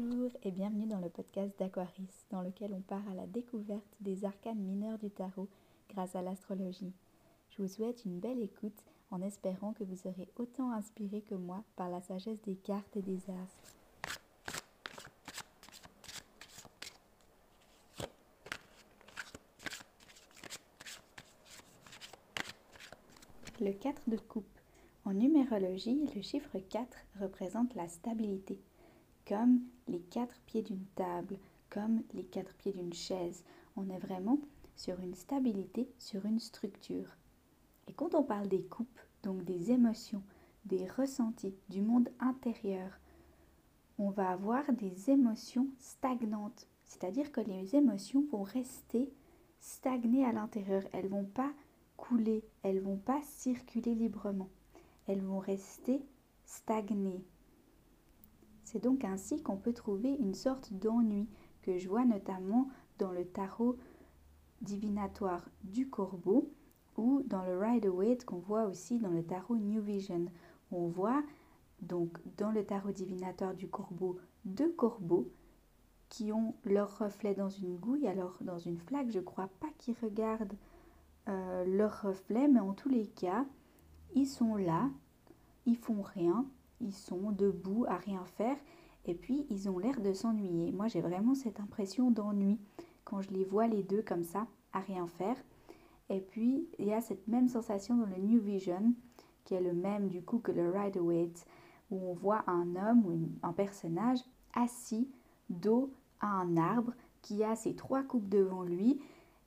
Bonjour et bienvenue dans le podcast d'Aquaris, dans lequel on part à la découverte des arcanes mineurs du tarot grâce à l'astrologie. Je vous souhaite une belle écoute en espérant que vous serez autant inspiré que moi par la sagesse des cartes et des astres. Le 4 de coupe. En numérologie, le chiffre 4 représente la stabilité comme les quatre pieds d'une table, comme les quatre pieds d'une chaise. On est vraiment sur une stabilité, sur une structure. Et quand on parle des coupes, donc des émotions, des ressentis, du monde intérieur, on va avoir des émotions stagnantes. C'est-à-dire que les émotions vont rester stagnées à l'intérieur. Elles vont pas couler, elles vont pas circuler librement. Elles vont rester stagnées. C'est donc ainsi qu'on peut trouver une sorte d'ennui que je vois notamment dans le tarot divinatoire du corbeau ou dans le Rider-Waite qu'on voit aussi dans le tarot New Vision. On voit donc dans le tarot divinatoire du corbeau deux corbeaux qui ont leur reflet dans une gouille, alors dans une flaque, je crois pas qu'ils regardent euh, leur reflet, mais en tous les cas, ils sont là, ils font rien, ils sont debout à rien faire et puis ils ont l'air de s'ennuyer. Moi j'ai vraiment cette impression d'ennui quand je les vois les deux comme ça à rien faire. Et puis il y a cette même sensation dans le New Vision qui est le même du coup que le Rider Waite où on voit un homme ou un personnage assis dos à un arbre qui a ses trois coupes devant lui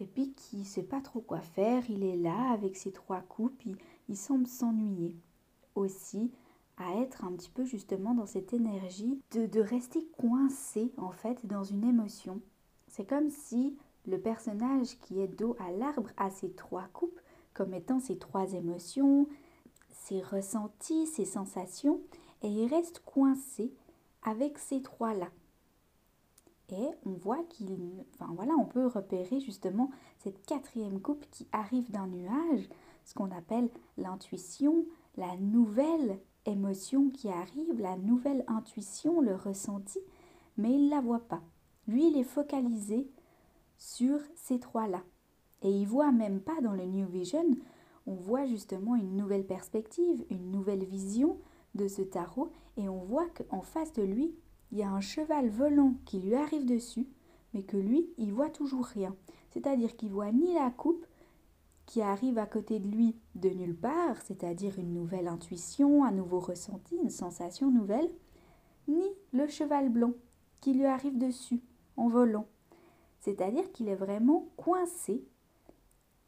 et puis qui ne sait pas trop quoi faire. Il est là avec ses trois coupes, il, il semble s'ennuyer. Aussi, à être un petit peu justement dans cette énergie de, de rester coincé en fait dans une émotion. C'est comme si le personnage qui est dos à l'arbre a ses trois coupes comme étant ses trois émotions, ses ressentis, ses sensations, et il reste coincé avec ces trois-là. Et on voit qu'il, enfin voilà, on peut repérer justement cette quatrième coupe qui arrive d'un nuage, ce qu'on appelle l'intuition, la nouvelle émotion qui arrive, la nouvelle intuition, le ressenti, mais il ne la voit pas. Lui, il est focalisé sur ces trois-là. Et il voit même pas dans le New Vision, on voit justement une nouvelle perspective, une nouvelle vision de ce tarot, et on voit qu'en face de lui, il y a un cheval volant qui lui arrive dessus, mais que lui, il voit toujours rien. C'est-à-dire qu'il voit ni la coupe, qui arrive à côté de lui de nulle part, c'est-à-dire une nouvelle intuition, un nouveau ressenti, une sensation nouvelle, ni le cheval blanc qui lui arrive dessus en volant. C'est-à-dire qu'il est vraiment coincé,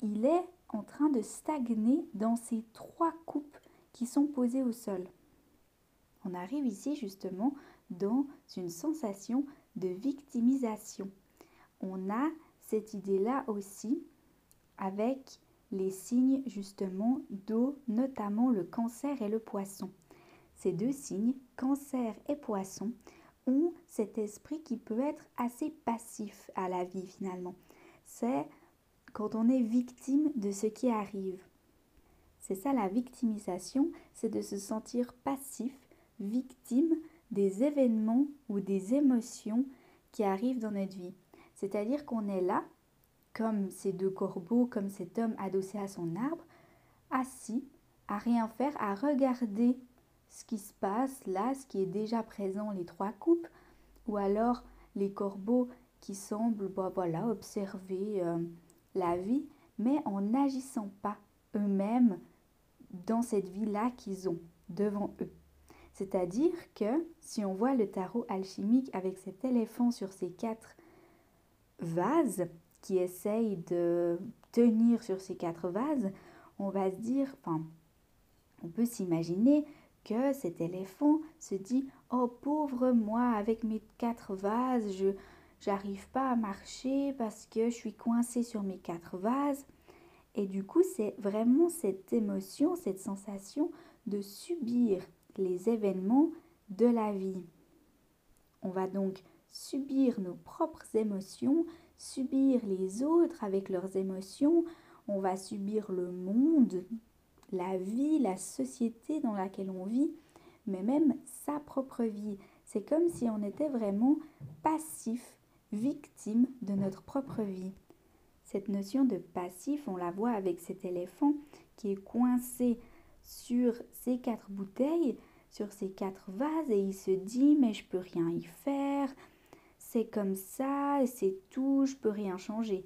il est en train de stagner dans ces trois coupes qui sont posées au sol. On arrive ici justement dans une sensation de victimisation. On a cette idée-là aussi avec les signes justement d'eau, notamment le cancer et le poisson. Ces deux signes, cancer et poisson, ont cet esprit qui peut être assez passif à la vie finalement. C'est quand on est victime de ce qui arrive. C'est ça la victimisation, c'est de se sentir passif, victime des événements ou des émotions qui arrivent dans notre vie. C'est-à-dire qu'on est là comme ces deux corbeaux, comme cet homme adossé à son arbre, assis, à rien faire, à regarder ce qui se passe là, ce qui est déjà présent, les trois coupes, ou alors les corbeaux qui semblent bah, voilà, observer euh, la vie, mais en n'agissant pas eux-mêmes dans cette vie-là qu'ils ont devant eux. C'est-à-dire que si on voit le tarot alchimique avec cet éléphant sur ses quatre vases, essaye de tenir sur ces quatre vases, on va se dire, enfin, on peut s'imaginer que cet éléphant se dit Oh pauvre moi, avec mes quatre vases, je j'arrive pas à marcher parce que je suis coincé sur mes quatre vases. Et du coup, c'est vraiment cette émotion, cette sensation de subir les événements de la vie. On va donc subir nos propres émotions, subir les autres avec leurs émotions, on va subir le monde, la vie, la société dans laquelle on vit, mais même sa propre vie, C'est comme si on était vraiment passif, victime de notre propre vie. Cette notion de passif, on la voit avec cet éléphant qui est coincé sur ses quatre bouteilles, sur ses quatre vases, et il se dit mais je peux rien y faire, c'est comme ça, c'est tout, je peux rien changer.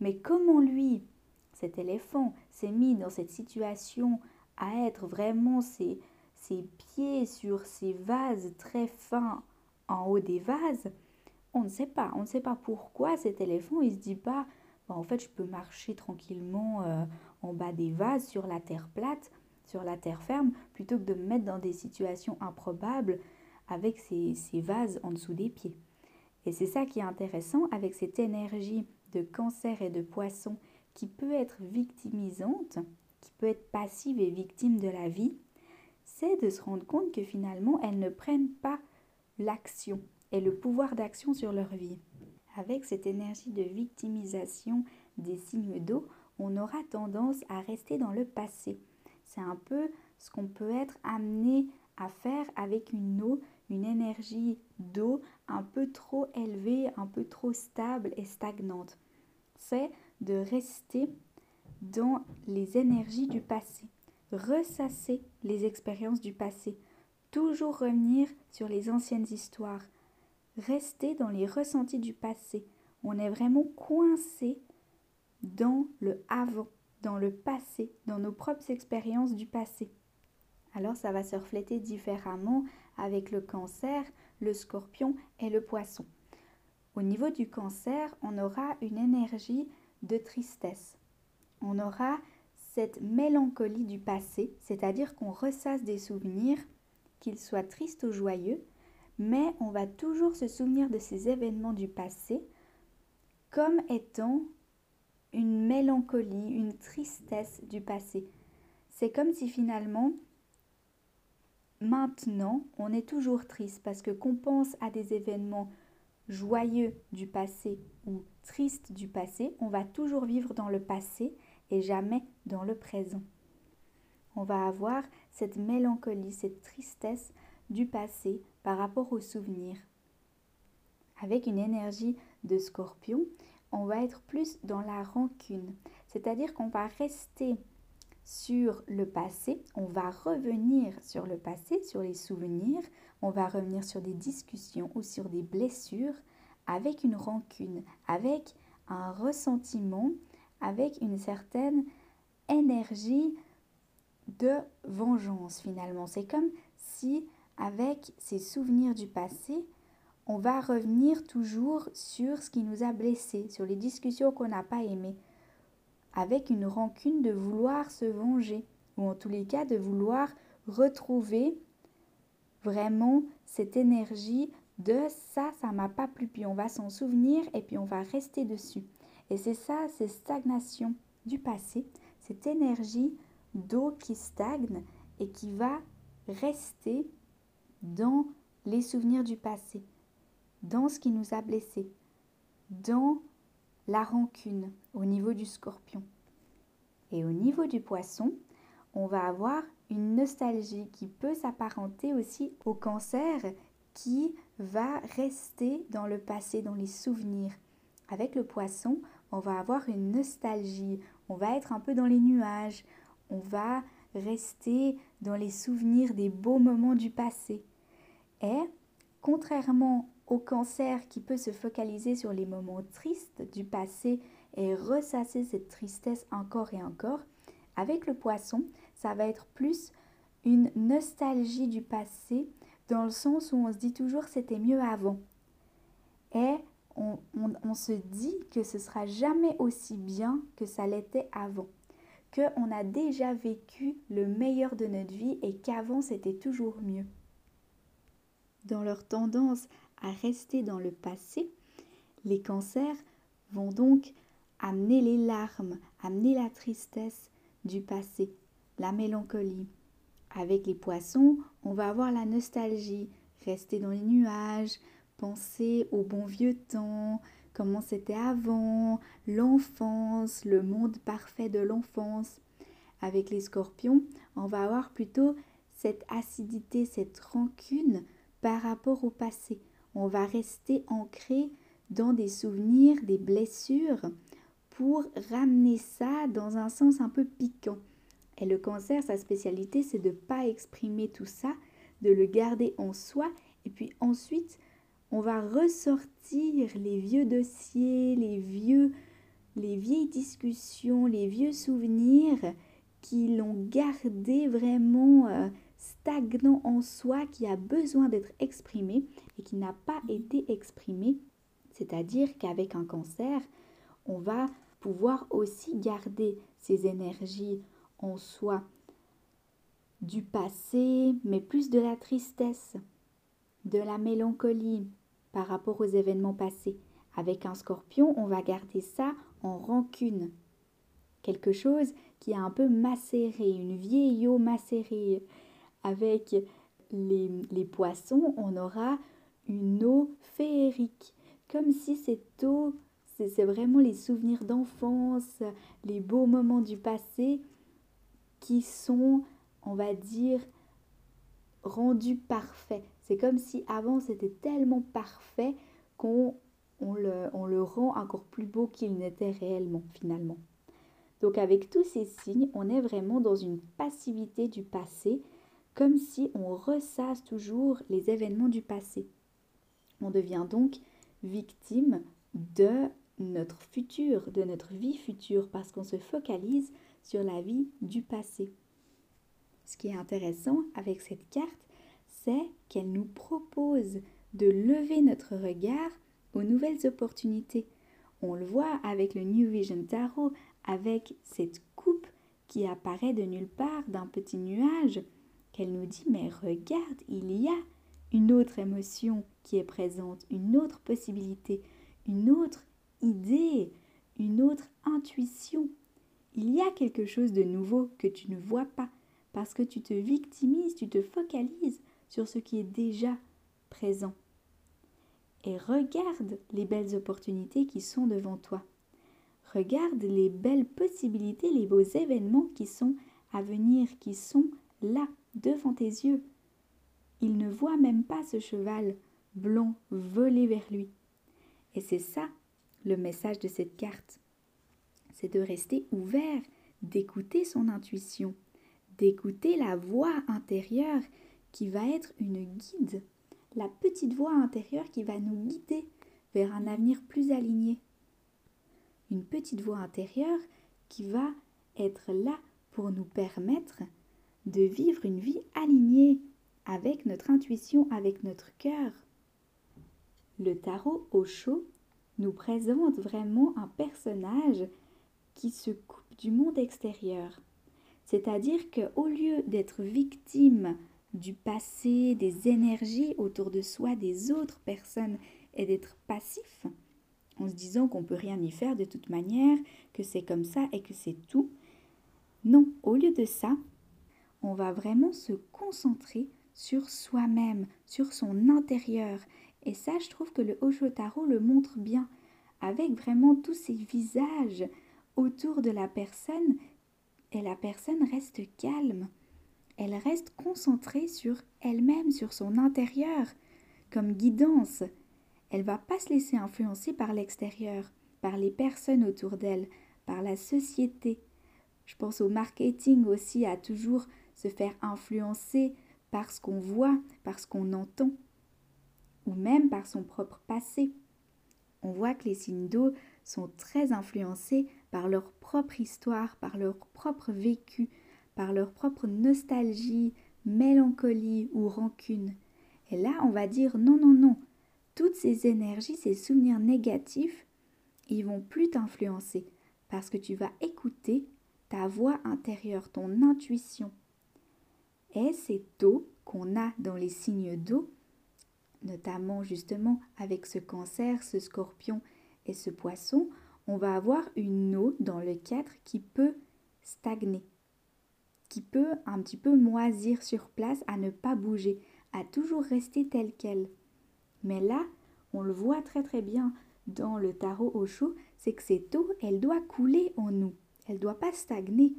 Mais comment lui, cet éléphant, s'est mis dans cette situation à être vraiment ses, ses pieds sur ces vases très fins en haut des vases, on ne sait pas. On ne sait pas pourquoi cet éléphant, il se dit pas, bah, en fait, je peux marcher tranquillement euh, en bas des vases sur la terre plate, sur la terre ferme, plutôt que de me mettre dans des situations improbables avec ces, ces vases en dessous des pieds. Et c'est ça qui est intéressant avec cette énergie de cancer et de poisson qui peut être victimisante, qui peut être passive et victime de la vie, c'est de se rendre compte que finalement elles ne prennent pas l'action et le pouvoir d'action sur leur vie. Avec cette énergie de victimisation des signes d'eau, on aura tendance à rester dans le passé. C'est un peu ce qu'on peut être amené à faire avec une eau, une énergie d'eau un peu trop élevée, un peu trop stable et stagnante. C'est de rester dans les énergies du passé, ressasser les expériences du passé, toujours revenir sur les anciennes histoires, rester dans les ressentis du passé. On est vraiment coincé dans le avant, dans le passé, dans nos propres expériences du passé. Alors ça va se refléter différemment avec le cancer, le scorpion et le poisson. Au niveau du cancer, on aura une énergie de tristesse. On aura cette mélancolie du passé, c'est-à-dire qu'on ressasse des souvenirs, qu'ils soient tristes ou joyeux, mais on va toujours se souvenir de ces événements du passé comme étant une mélancolie, une tristesse du passé. C'est comme si finalement Maintenant, on est toujours triste parce que qu'on pense à des événements joyeux du passé ou tristes du passé, on va toujours vivre dans le passé et jamais dans le présent. On va avoir cette mélancolie, cette tristesse du passé par rapport aux souvenirs. Avec une énergie de scorpion, on va être plus dans la rancune, c'est-à-dire qu'on va rester sur le passé, on va revenir sur le passé, sur les souvenirs, on va revenir sur des discussions ou sur des blessures avec une rancune, avec un ressentiment, avec une certaine énergie de vengeance finalement. C'est comme si avec ces souvenirs du passé, on va revenir toujours sur ce qui nous a blessés, sur les discussions qu'on n'a pas aimées avec une rancune de vouloir se venger, ou en tous les cas de vouloir retrouver vraiment cette énergie de ça, ça m'a pas plu, puis on va s'en souvenir et puis on va rester dessus. Et c'est ça, cette stagnation du passé, cette énergie d'eau qui stagne et qui va rester dans les souvenirs du passé, dans ce qui nous a blessés, dans la rancune au niveau du scorpion. Et au niveau du poisson, on va avoir une nostalgie qui peut s'apparenter aussi au cancer qui va rester dans le passé, dans les souvenirs. Avec le poisson, on va avoir une nostalgie, on va être un peu dans les nuages, on va rester dans les souvenirs des beaux moments du passé. Et contrairement au cancer qui peut se focaliser sur les moments tristes du passé et ressasser cette tristesse encore et encore, avec le poisson, ça va être plus une nostalgie du passé dans le sens où on se dit toujours c'était mieux avant. Et on, on, se dit que ce sera jamais aussi bien que ça l'était avant. Qu'on a déjà vécu le meilleur de notre vie et qu'avant c'était toujours mieux. Dans leur tendance à rester dans le passé, les cancers vont donc amener les larmes, amener la tristesse du passé, la mélancolie. Avec les poissons, on va avoir la nostalgie, rester dans les nuages, penser au bon vieux temps, comment c'était avant, l'enfance, le monde parfait de l'enfance. Avec les scorpions, on va avoir plutôt cette acidité, cette rancune par rapport au passé. On va rester ancré dans des souvenirs, des blessures, pour ramener ça dans un sens un peu piquant. Et le cancer, sa spécialité, c'est de ne pas exprimer tout ça, de le garder en soi, et puis ensuite, on va ressortir les vieux dossiers, les vieux, les vieilles discussions, les vieux souvenirs qui l'ont gardé vraiment euh, stagnant en soi, qui a besoin d'être exprimé et qui n'a pas été exprimé. C'est-à-dire qu'avec un cancer, on va pouvoir aussi garder ces énergies en soi du passé, mais plus de la tristesse, de la mélancolie par rapport aux événements passés. Avec un scorpion, on va garder ça en rancune. Quelque chose qui a un peu macéré, une vieille eau macérée. Avec les, les poissons, on aura une eau féerique. Comme si cette eau c'est vraiment les souvenirs d'enfance, les beaux moments du passé qui sont, on va dire, rendus parfaits. C'est comme si avant c'était tellement parfait qu'on on le, on le rend encore plus beau qu'il n'était réellement finalement. Donc avec tous ces signes, on est vraiment dans une passivité du passé, comme si on ressasse toujours les événements du passé. On devient donc victime de notre futur, de notre vie future, parce qu'on se focalise sur la vie du passé. Ce qui est intéressant avec cette carte, c'est qu'elle nous propose de lever notre regard aux nouvelles opportunités. On le voit avec le New Vision Tarot, avec cette coupe qui apparaît de nulle part d'un petit nuage, qu'elle nous dit mais regarde, il y a une autre émotion qui est présente, une autre possibilité, une autre idée, une autre intuition. Il y a quelque chose de nouveau que tu ne vois pas parce que tu te victimises, tu te focalises sur ce qui est déjà présent. Et regarde les belles opportunités qui sont devant toi. Regarde les belles possibilités, les beaux événements qui sont à venir, qui sont là, devant tes yeux. Il ne voit même pas ce cheval blanc voler vers lui. Et c'est ça le message de cette carte. C'est de rester ouvert, d'écouter son intuition, d'écouter la voix intérieure qui va être une guide, la petite voix intérieure qui va nous guider vers un avenir plus aligné. Une petite voix intérieure qui va être là pour nous permettre de vivre une vie alignée avec notre intuition, avec notre cœur. Le tarot au chaud nous présente vraiment un personnage qui se coupe du monde extérieur. C'est-à-dire qu'au lieu d'être victime du passé, des énergies autour de soi, des autres personnes, et d'être passif, en se disant qu'on peut rien y faire de toute manière, que c'est comme ça et que c'est tout. Non, au lieu de ça, on va vraiment se concentrer sur soi-même, sur son intérieur, et ça, je trouve que le Oshotaro le montre bien, avec vraiment tous ces visages autour de la personne, et la personne reste calme. Elle reste concentrée sur elle-même, sur son intérieur, comme guidance. Elle va pas se laisser influencer par l'extérieur, par les personnes autour d'elle, par la société. Je pense au marketing aussi, à toujours se faire influencer par ce qu'on voit, par ce qu'on entend ou même par son propre passé. On voit que les signes d'eau sont très influencés par leur propre histoire, par leur propre vécu, par leur propre nostalgie, mélancolie ou rancune. Et là, on va dire non, non, non. Toutes ces énergies, ces souvenirs négatifs, ils vont plus t'influencer parce que tu vas écouter ta voix intérieure, ton intuition. Et cette eau qu'on a dans les signes d'eau, notamment justement avec ce cancer, ce scorpion et ce poisson, on va avoir une eau dans le 4 qui peut stagner, qui peut un petit peu moisir sur place, à ne pas bouger, à toujours rester telle qu'elle. Mais là, on le voit très très bien dans le tarot au chaud, c'est que cette eau, elle doit couler en nous, elle ne doit pas stagner.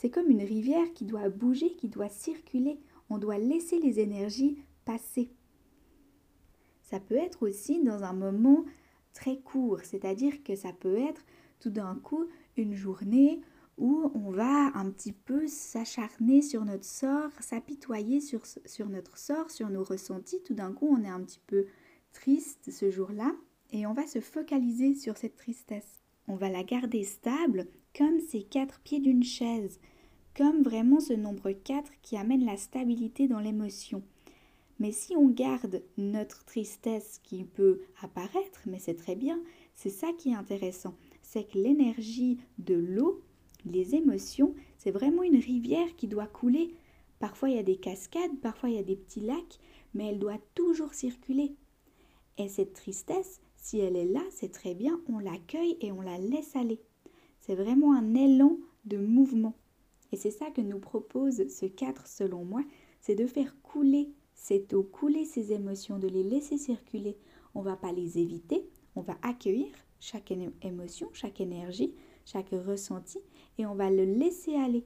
C'est comme une rivière qui doit bouger, qui doit circuler, on doit laisser les énergies passer. Ça peut être aussi dans un moment très court, c'est-à-dire que ça peut être tout d'un coup une journée où on va un petit peu s'acharner sur notre sort, s'apitoyer sur, sur notre sort, sur nos ressentis. Tout d'un coup, on est un petit peu triste ce jour-là et on va se focaliser sur cette tristesse. On va la garder stable comme ces quatre pieds d'une chaise, comme vraiment ce nombre 4 qui amène la stabilité dans l'émotion. Mais si on garde notre tristesse qui peut apparaître, mais c'est très bien, c'est ça qui est intéressant, c'est que l'énergie de l'eau, les émotions, c'est vraiment une rivière qui doit couler. Parfois il y a des cascades, parfois il y a des petits lacs, mais elle doit toujours circuler. Et cette tristesse, si elle est là, c'est très bien, on l'accueille et on la laisse aller. C'est vraiment un élan de mouvement. Et c'est ça que nous propose ce 4 selon moi, c'est de faire couler cette eau, couler ces émotions, de les laisser circuler. On ne va pas les éviter, on va accueillir chaque émotion, chaque énergie, chaque ressenti, et on va le laisser aller.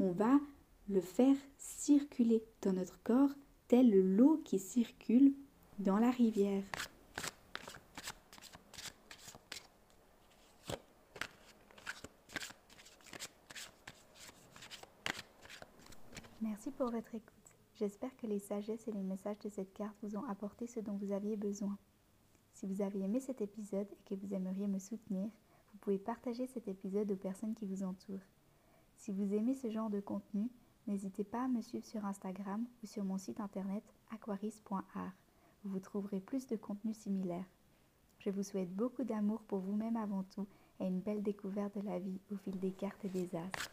On va le faire circuler dans notre corps, tel l'eau qui circule dans la rivière. Pour votre écoute. J'espère que les sagesses et les messages de cette carte vous ont apporté ce dont vous aviez besoin. Si vous avez aimé cet épisode et que vous aimeriez me soutenir, vous pouvez partager cet épisode aux personnes qui vous entourent. Si vous aimez ce genre de contenu, n'hésitez pas à me suivre sur Instagram ou sur mon site internet aquaris.art où vous trouverez plus de contenu similaire. Je vous souhaite beaucoup d'amour pour vous-même avant tout et une belle découverte de la vie au fil des cartes et des astres.